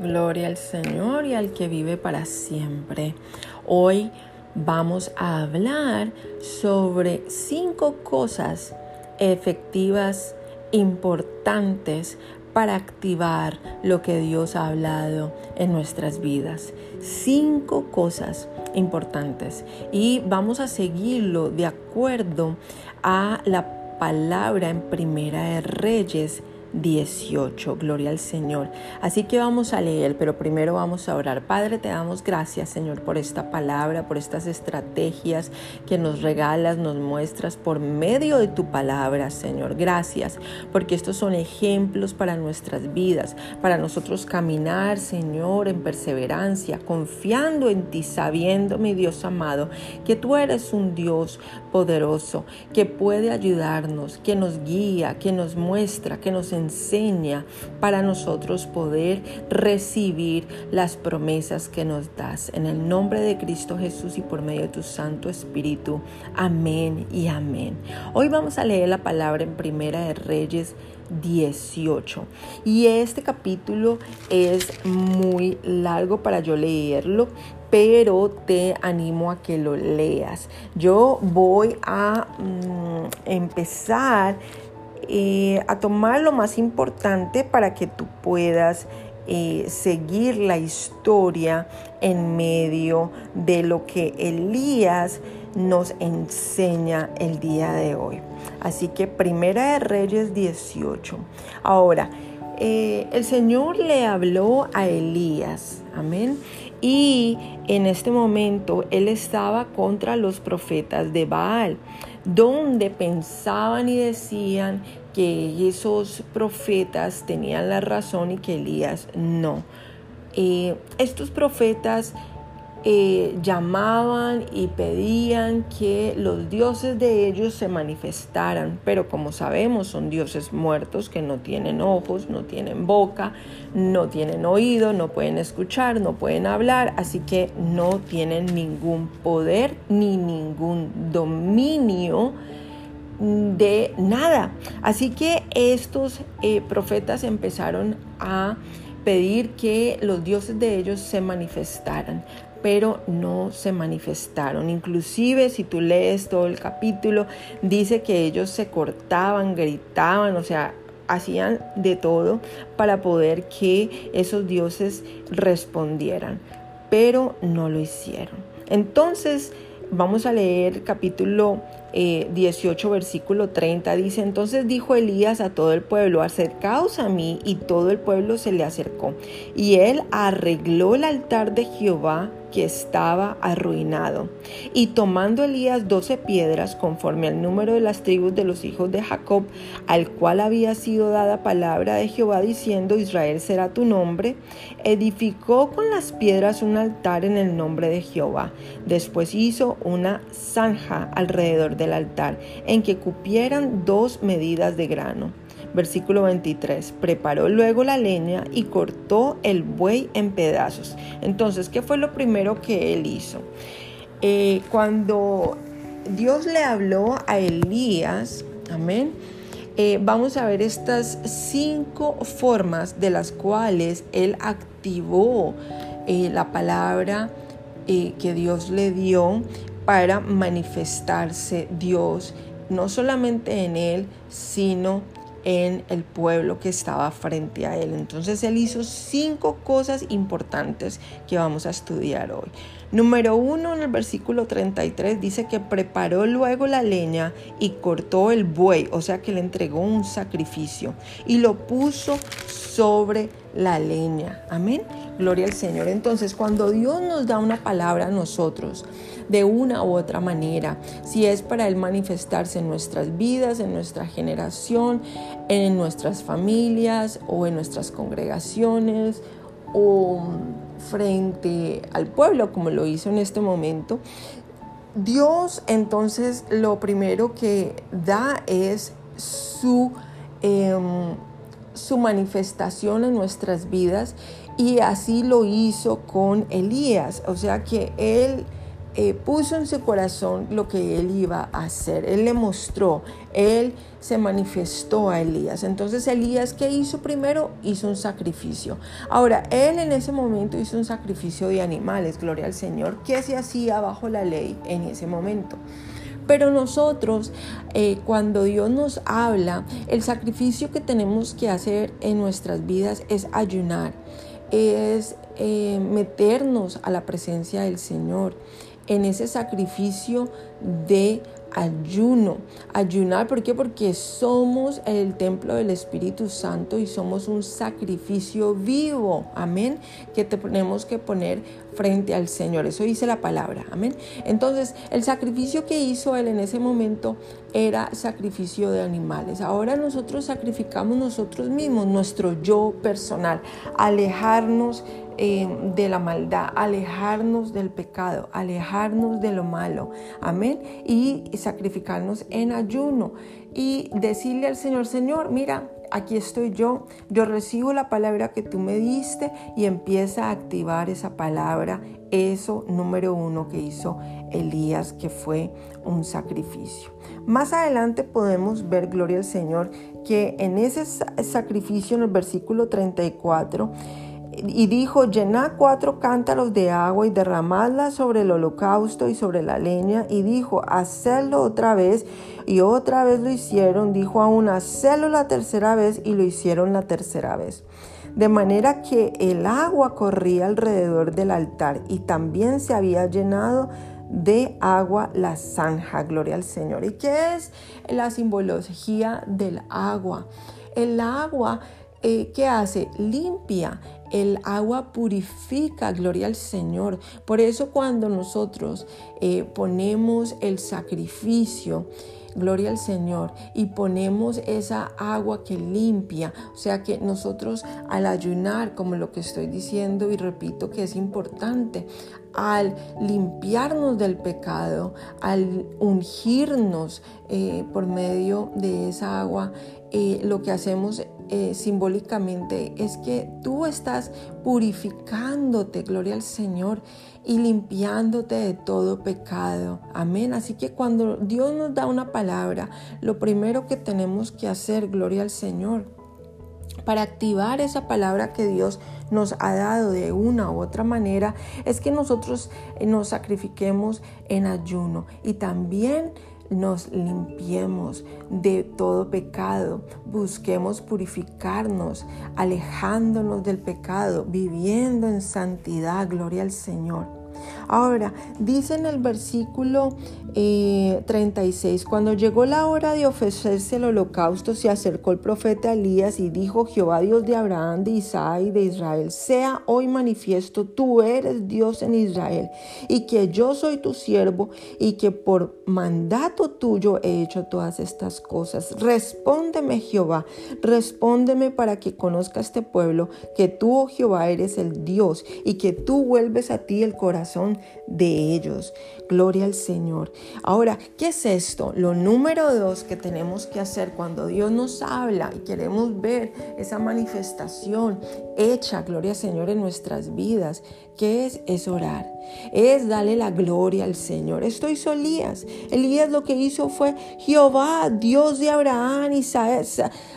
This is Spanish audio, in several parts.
Gloria al Señor y al que vive para siempre. Hoy vamos a hablar sobre cinco cosas efectivas, importantes para activar lo que Dios ha hablado en nuestras vidas. Cinco cosas importantes y vamos a seguirlo de acuerdo a la palabra en Primera de Reyes 18. Gloria al Señor. Así que vamos a leer, pero primero vamos a orar. Padre, te damos gracias, Señor, por esta palabra, por estas estrategias que nos regalas, nos muestras por medio de tu palabra, Señor. Gracias, porque estos son ejemplos para nuestras vidas, para nosotros caminar, Señor, en perseverancia, confiando en ti, sabiendo, mi Dios amado, que tú eres un Dios poderoso, que puede ayudarnos, que nos guía, que nos muestra, que nos enseña para nosotros poder recibir las promesas que nos das. En el nombre de Cristo Jesús y por medio de tu Santo Espíritu. Amén y amén. Hoy vamos a leer la palabra en Primera de Reyes 18. Y este capítulo es muy largo para yo leerlo, pero te animo a que lo leas. Yo voy a mm, empezar eh, a tomar lo más importante para que tú puedas eh, seguir la historia en medio de lo que Elías nos enseña el día de hoy. Así que Primera de Reyes 18. Ahora, eh, el Señor le habló a Elías, amén. Y en este momento él estaba contra los profetas de Baal, donde pensaban y decían que esos profetas tenían la razón y que Elías no. Eh, estos profetas eh, llamaban y pedían que los dioses de ellos se manifestaran, pero como sabemos son dioses muertos que no tienen ojos, no tienen boca, no tienen oído, no pueden escuchar, no pueden hablar, así que no tienen ningún poder ni ningún dominio de nada. Así que estos eh, profetas empezaron a pedir que los dioses de ellos se manifestaran pero no se manifestaron. Inclusive si tú lees todo el capítulo, dice que ellos se cortaban, gritaban, o sea, hacían de todo para poder que esos dioses respondieran, pero no lo hicieron. Entonces, vamos a leer capítulo 18, eh, versículo 30, dice, entonces dijo Elías a todo el pueblo, acercaos a mí, y todo el pueblo se le acercó. Y él arregló el altar de Jehová que estaba arruinado. Y tomando Elías doce piedras, conforme al número de las tribus de los hijos de Jacob, al cual había sido dada palabra de Jehová diciendo, Israel será tu nombre, edificó con las piedras un altar en el nombre de Jehová. Después hizo una zanja alrededor del altar, en que cupieran dos medidas de grano Versículo 23. Preparó luego la leña y cortó el buey en pedazos. Entonces, ¿qué fue lo primero que él hizo? Eh, cuando Dios le habló a Elías, amén, eh, vamos a ver estas cinco formas de las cuales él activó eh, la palabra que Dios le dio para manifestarse Dios, no solamente en él, sino en el pueblo que estaba frente a él. Entonces él hizo cinco cosas importantes que vamos a estudiar hoy. Número uno, en el versículo 33 dice que preparó luego la leña y cortó el buey, o sea que le entregó un sacrificio y lo puso sobre la leña. Amén. Gloria al Señor. Entonces, cuando Dios nos da una palabra a nosotros, de una u otra manera, si es para Él manifestarse en nuestras vidas, en nuestra generación, en nuestras familias o en nuestras congregaciones o frente al pueblo, como lo hizo en este momento, Dios entonces lo primero que da es su... Em, su manifestación en nuestras vidas y así lo hizo con Elías. O sea que él eh, puso en su corazón lo que él iba a hacer. Él le mostró, él se manifestó a Elías. Entonces Elías, ¿qué hizo primero? Hizo un sacrificio. Ahora, él en ese momento hizo un sacrificio de animales, gloria al Señor, que se hacía bajo la ley en ese momento. Pero nosotros, eh, cuando Dios nos habla, el sacrificio que tenemos que hacer en nuestras vidas es ayunar, es eh, meternos a la presencia del Señor en ese sacrificio de ayuno. Ayunar, ¿por qué? Porque somos el templo del Espíritu Santo y somos un sacrificio vivo. Amén. Que tenemos que poner frente al Señor. Eso dice la palabra. Amén. Entonces, el sacrificio que hizo él en ese momento era sacrificio de animales. Ahora nosotros sacrificamos nosotros mismos, nuestro yo personal, alejarnos eh, de la maldad, alejarnos del pecado, alejarnos de lo malo. Amén. Y sacrificarnos en ayuno y decirle al Señor, Señor, mira, aquí estoy yo, yo recibo la palabra que tú me diste y empieza a activar esa palabra, eso número uno que hizo Elías, que fue un sacrificio. Más adelante podemos ver, gloria al Señor, que en ese sacrificio, en el versículo 34, y dijo, llenad cuatro cántaros de agua y derramadla sobre el holocausto y sobre la leña. Y dijo, hacedlo otra vez. Y otra vez lo hicieron. Dijo aún, hacedlo la tercera vez. Y lo hicieron la tercera vez. De manera que el agua corría alrededor del altar y también se había llenado de agua la zanja. Gloria al Señor. ¿Y qué es la simbología del agua? El agua eh, ¿qué hace? Limpia. El agua purifica, gloria al Señor. Por eso cuando nosotros eh, ponemos el sacrificio, gloria al Señor, y ponemos esa agua que limpia, o sea que nosotros al ayunar, como lo que estoy diciendo y repito que es importante, al limpiarnos del pecado, al ungirnos eh, por medio de esa agua, lo que hacemos eh, simbólicamente es que tú estás purificándote, gloria al Señor, y limpiándote de todo pecado. Amén. Así que cuando Dios nos da una palabra, lo primero que tenemos que hacer, gloria al Señor, para activar esa palabra que Dios nos ha dado de una u otra manera, es que nosotros nos sacrifiquemos en ayuno y también nos limpiemos de todo pecado, busquemos purificarnos, alejándonos del pecado, viviendo en santidad, gloria al Señor. Ahora, dice en el versículo 36, eh, cuando llegó la hora de ofrecerse el holocausto, se acercó el profeta Elías y dijo, Jehová Dios de Abraham, de Isaac y de Israel, sea hoy manifiesto, tú eres Dios en Israel, y que yo soy tu siervo, y que por mandato tuyo he hecho todas estas cosas. Respóndeme, Jehová, respóndeme para que conozca este pueblo, que tú, oh Jehová, eres el Dios, y que tú vuelves a ti el corazón de ellos. Gloria al Señor. Ahora, ¿qué es esto? Lo número dos que tenemos que hacer cuando Dios nos habla y queremos ver esa manifestación hecha, gloria al Señor, en nuestras vidas, ¿qué es? Es orar. Es darle la gloria al Señor. Esto hizo Elías. Elías lo que hizo fue Jehová, Dios de Abraham, Isaac.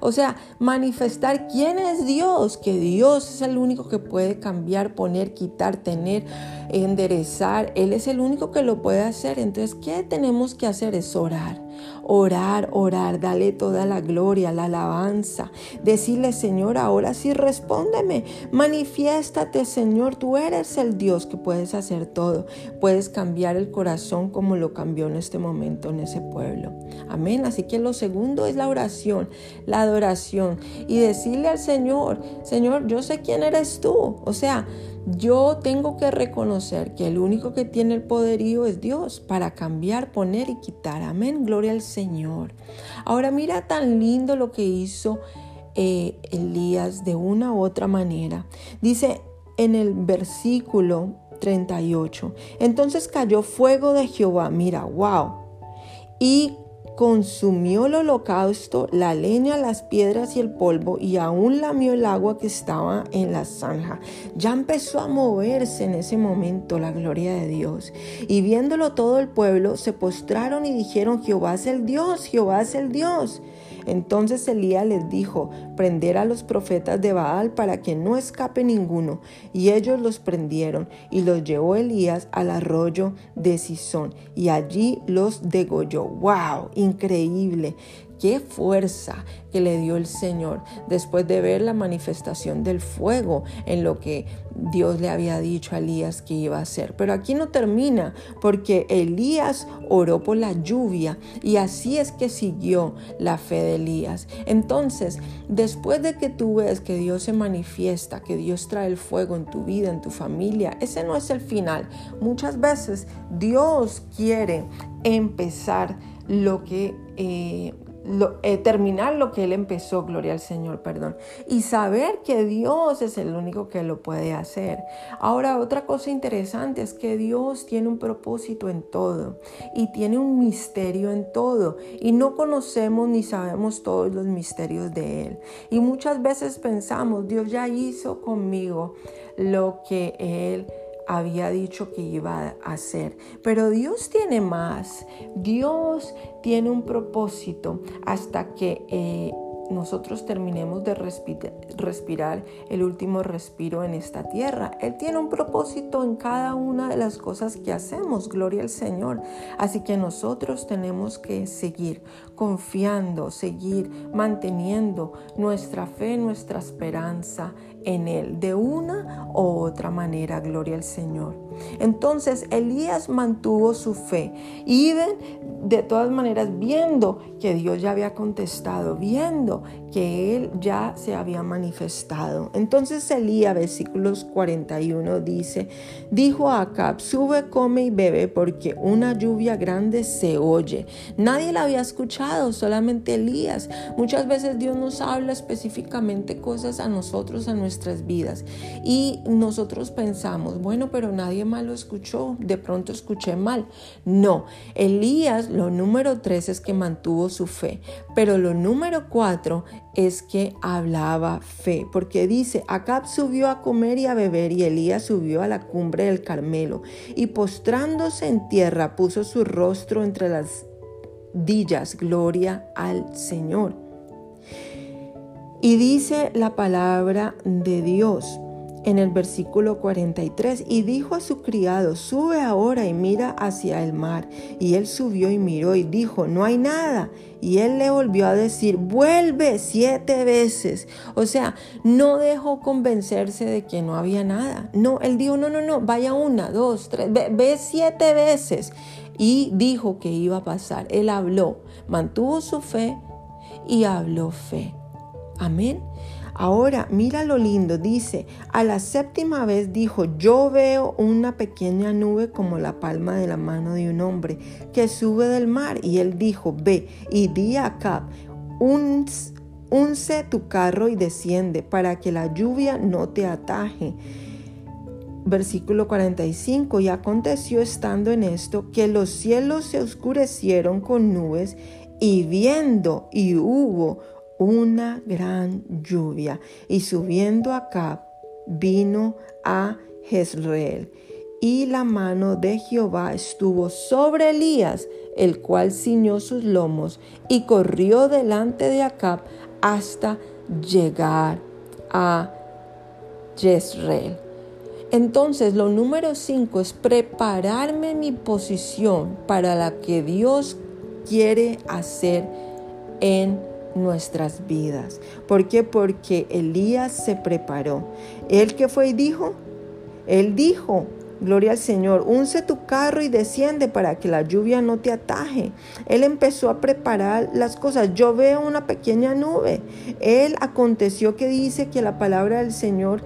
O sea, manifestar quién es Dios, que Dios es el único que puede cambiar, poner, quitar, tener enderezar. Él es el único que lo puede hacer. Entonces, ¿qué tenemos que hacer? Es orar. Orar, orar, dale toda la gloria, la alabanza. Decirle, Señor, ahora sí respóndeme. Manifiéstate, Señor. Tú eres el Dios que puedes hacer todo. Puedes cambiar el corazón como lo cambió en este momento en ese pueblo. Amén. Así que lo segundo es la oración, la adoración. Y decirle al Señor, Señor, yo sé quién eres tú. O sea, yo tengo que reconocer que el único que tiene el poderío es Dios para cambiar, poner y quitar. Amén, gloria al Señor. Ahora mira tan lindo lo que hizo eh, Elías de una u otra manera. Dice en el versículo 38, entonces cayó fuego de Jehová, mira, wow, y consumió el holocausto, la leña, las piedras y el polvo, y aún lamió el agua que estaba en la zanja. Ya empezó a moverse en ese momento la gloria de Dios. Y viéndolo todo el pueblo, se postraron y dijeron, Jehová es el Dios, Jehová es el Dios. Entonces Elías les dijo, prender a los profetas de Baal para que no escape ninguno. Y ellos los prendieron y los llevó Elías al arroyo de Sison y allí los degolló. ¡Wow! Increíble. Qué fuerza que le dio el Señor después de ver la manifestación del fuego en lo que Dios le había dicho a Elías que iba a hacer. Pero aquí no termina porque Elías oró por la lluvia y así es que siguió la fe de Elías. Entonces, después de que tú ves que Dios se manifiesta, que Dios trae el fuego en tu vida, en tu familia, ese no es el final. Muchas veces Dios quiere empezar lo que eh, eh, terminar lo que Él empezó, gloria al Señor, perdón. Y saber que Dios es el único que lo puede hacer. Ahora, otra cosa interesante es que Dios tiene un propósito en todo y tiene un misterio en todo. Y no conocemos ni sabemos todos los misterios de Él. Y muchas veces pensamos, Dios ya hizo conmigo lo que Él había dicho que iba a hacer. Pero Dios tiene más. Dios tiene un propósito hasta que eh, nosotros terminemos de respirar el último respiro en esta tierra. Él tiene un propósito en cada una de las cosas que hacemos, gloria al Señor. Así que nosotros tenemos que seguir confiando, seguir manteniendo nuestra fe, nuestra esperanza en Él, de una u otra manera, gloria al Señor. Entonces Elías mantuvo su fe y de todas maneras viendo que Dios ya había contestado, viendo que Él ya se había manifestado. Entonces Elías, versículos 41 dice, dijo a Acab, sube, come y bebe porque una lluvia grande se oye. Nadie la había escuchado, solamente Elías. Muchas veces Dios nos habla específicamente cosas a nosotros, a nuestras vidas. Y nosotros pensamos, bueno, pero nadie más lo escuchó, de pronto escuché mal. No, Elías, lo número tres es que mantuvo su fe, pero lo número cuatro es que hablaba fe, porque dice, Acab subió a comer y a beber y Elías subió a la cumbre del Carmelo y postrándose en tierra puso su rostro entre las dillas, gloria al Señor. Y dice la palabra de Dios en el versículo 43, y dijo a su criado, sube ahora y mira hacia el mar. Y él subió y miró y dijo, no hay nada. Y él le volvió a decir, vuelve siete veces. O sea, no dejó convencerse de que no había nada. No, él dijo, no, no, no, vaya una, dos, tres, ve, ve siete veces. Y dijo que iba a pasar. Él habló, mantuvo su fe y habló fe. Amén. Ahora, mira lo lindo, dice, a la séptima vez dijo, yo veo una pequeña nube como la palma de la mano de un hombre que sube del mar. Y él dijo, ve y di acá, unce tu carro y desciende para que la lluvia no te ataje. Versículo 45, y aconteció estando en esto que los cielos se oscurecieron con nubes y viendo y hubo una gran lluvia y subiendo acá vino a Jezreel. Y la mano de Jehová estuvo sobre Elías, el cual ciñó sus lomos y corrió delante de Acab hasta llegar a Jezreel. Entonces, lo número cinco es prepararme mi posición para la que Dios quiere hacer en nuestras vidas. ¿Por qué? Porque Elías se preparó. ¿Él que fue y dijo? Él dijo, Gloria al Señor, unce tu carro y desciende para que la lluvia no te ataje. Él empezó a preparar las cosas. Yo veo una pequeña nube. Él aconteció que dice que la palabra del Señor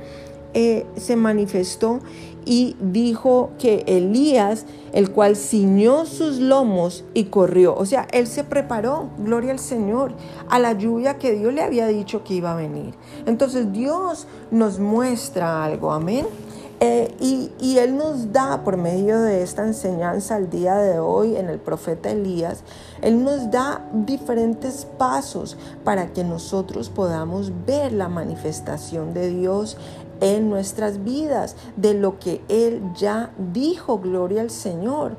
eh, se manifestó y dijo que Elías, el cual ciñó sus lomos y corrió. O sea, él se preparó, gloria al Señor, a la lluvia que Dios le había dicho que iba a venir. Entonces Dios nos muestra algo, amén. Eh, y, y, Él nos da, por medio de esta enseñanza al día de hoy en el profeta Elías, Él nos da diferentes pasos para que nosotros podamos ver la manifestación de Dios en nuestras vidas, de lo que Él ya dijo, gloria al Señor.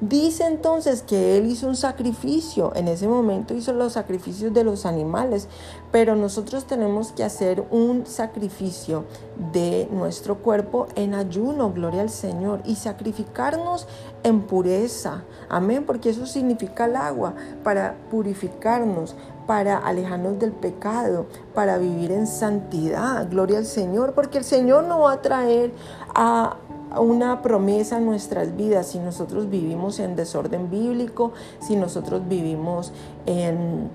Dice entonces que él hizo un sacrificio, en ese momento hizo los sacrificios de los animales, pero nosotros tenemos que hacer un sacrificio de nuestro cuerpo en ayuno, gloria al Señor, y sacrificarnos en pureza, amén, porque eso significa el agua, para purificarnos, para alejarnos del pecado, para vivir en santidad, gloria al Señor, porque el Señor no va a traer a una promesa en nuestras vidas. Si nosotros vivimos en desorden bíblico, si nosotros vivimos en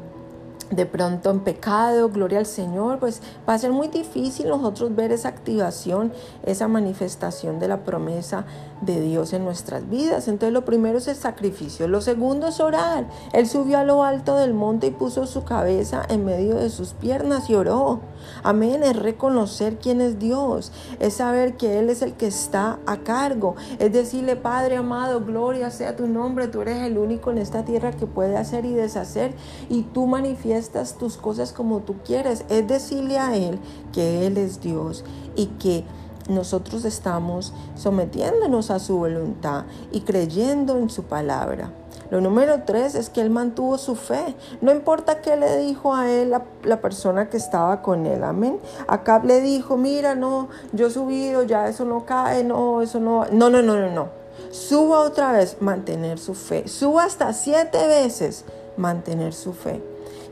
de pronto en pecado, gloria al Señor, pues va a ser muy difícil nosotros ver esa activación, esa manifestación de la promesa de Dios en nuestras vidas. Entonces lo primero es el sacrificio, lo segundo es orar. Él subió a lo alto del monte y puso su cabeza en medio de sus piernas y oró. Amén, es reconocer quién es Dios, es saber que Él es el que está a cargo, es decirle, Padre amado, gloria sea tu nombre, tú eres el único en esta tierra que puede hacer y deshacer y tú manifiestas tus cosas como tú quieres, es decirle a Él que Él es Dios y que nosotros estamos sometiéndonos a su voluntad y creyendo en su palabra. Lo número tres es que él mantuvo su fe. No importa qué le dijo a él la, persona que estaba con él. Amén. Acá le dijo, mira, no, yo he subido, ya eso no cae, no, eso no. No, no, no, no, no. Suba otra vez, mantener su fe. Suba hasta siete veces, mantener su fe.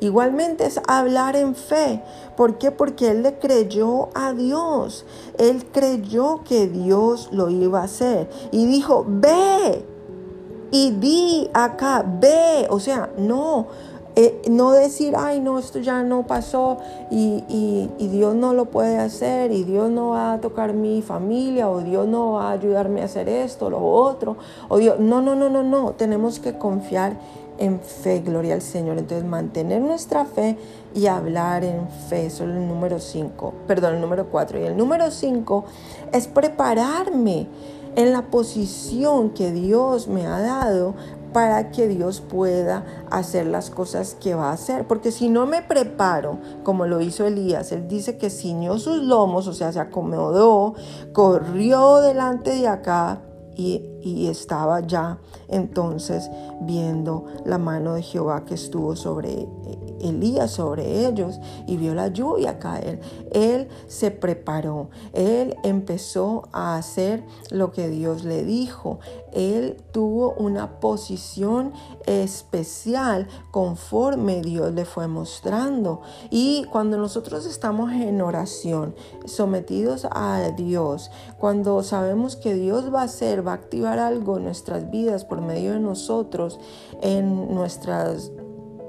Igualmente es hablar en fe. ¿Por qué? Porque él le creyó a Dios. Él creyó que Dios lo iba a hacer. Y dijo, ve. Y di acá, ve. O sea, no. Eh, no decir, ay, no, esto ya no pasó y, y, Dios no lo puede hacer y Dios no va a tocar mi familia o Dios no va a ayudarme a hacer esto, lo otro. O Dios, no, no, no, no, no. Tenemos que confiar en fe, gloria al Señor. Entonces, mantener nuestra fe y hablar en fe, eso es el número 5, perdón, el número 4. Y el número 5 es prepararme en la posición que Dios me ha dado para que Dios pueda hacer las cosas que va a hacer. Porque si no me preparo, como lo hizo Elías, él dice que ciñó sus lomos, o sea, se acomodó, corrió delante de acá y, estaba ya entonces viendo la mano de Jehová que estuvo sobre Elías, sobre ellos, y vio la lluvia caer. Él se preparó, él empezó a hacer lo que Dios le dijo. Él tuvo una posición especial conforme Dios le fue mostrando. Y cuando nosotros estamos en oración, sometidos a Dios, cuando sabemos que Dios va a hacer, va a activar algo en nuestras vidas por medio de nosotros, en nuestras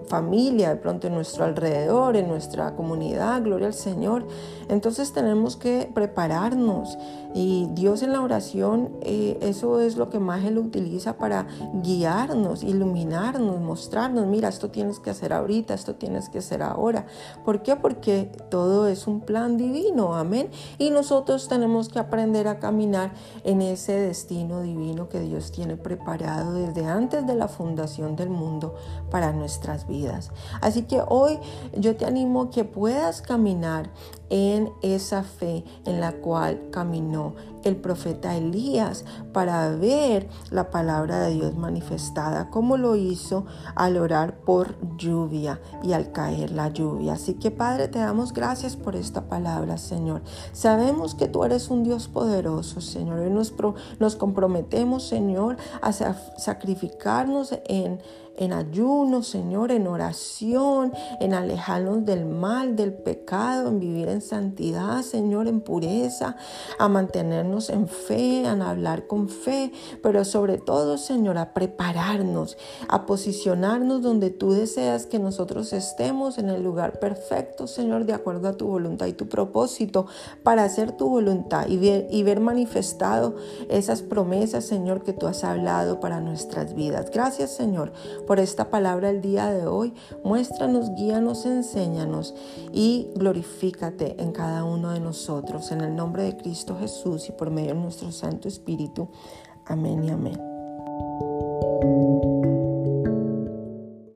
familia, de pronto en nuestro alrededor, en nuestra comunidad, gloria al Señor. Entonces tenemos que prepararnos y Dios en la oración, eh, eso es lo que más Él utiliza para guiarnos, iluminarnos, mostrarnos, mira, esto tienes que hacer ahorita, esto tienes que hacer ahora. ¿Por qué? Porque todo es un plan divino, amén. Y nosotros tenemos que aprender a caminar en ese destino divino que Dios tiene preparado desde antes de la fundación del mundo para nuestras vidas. Así que hoy yo te animo a que puedas caminar en esa fe en la cual caminó el profeta Elías para ver la palabra de Dios manifestada, como lo hizo al orar por lluvia y al caer la lluvia. Así que Padre, te damos gracias por esta palabra, Señor. Sabemos que tú eres un Dios poderoso, Señor, y nos, nos comprometemos, Señor, a sacrificarnos en en ayuno, Señor, en oración, en alejarnos del mal, del pecado, en vivir en santidad, Señor, en pureza, a mantenernos en fe, a hablar con fe, pero sobre todo, Señor, a prepararnos, a posicionarnos donde tú deseas que nosotros estemos en el lugar perfecto, Señor, de acuerdo a tu voluntad y tu propósito, para hacer tu voluntad y ver, y ver manifestado esas promesas, Señor, que tú has hablado para nuestras vidas. Gracias, Señor, por esta palabra el día de hoy. Muéstranos, guíanos, enséñanos y glorifícate en cada uno de nosotros. En el nombre de Cristo Jesús y por medio de nuestro Santo Espíritu. Amén y amén.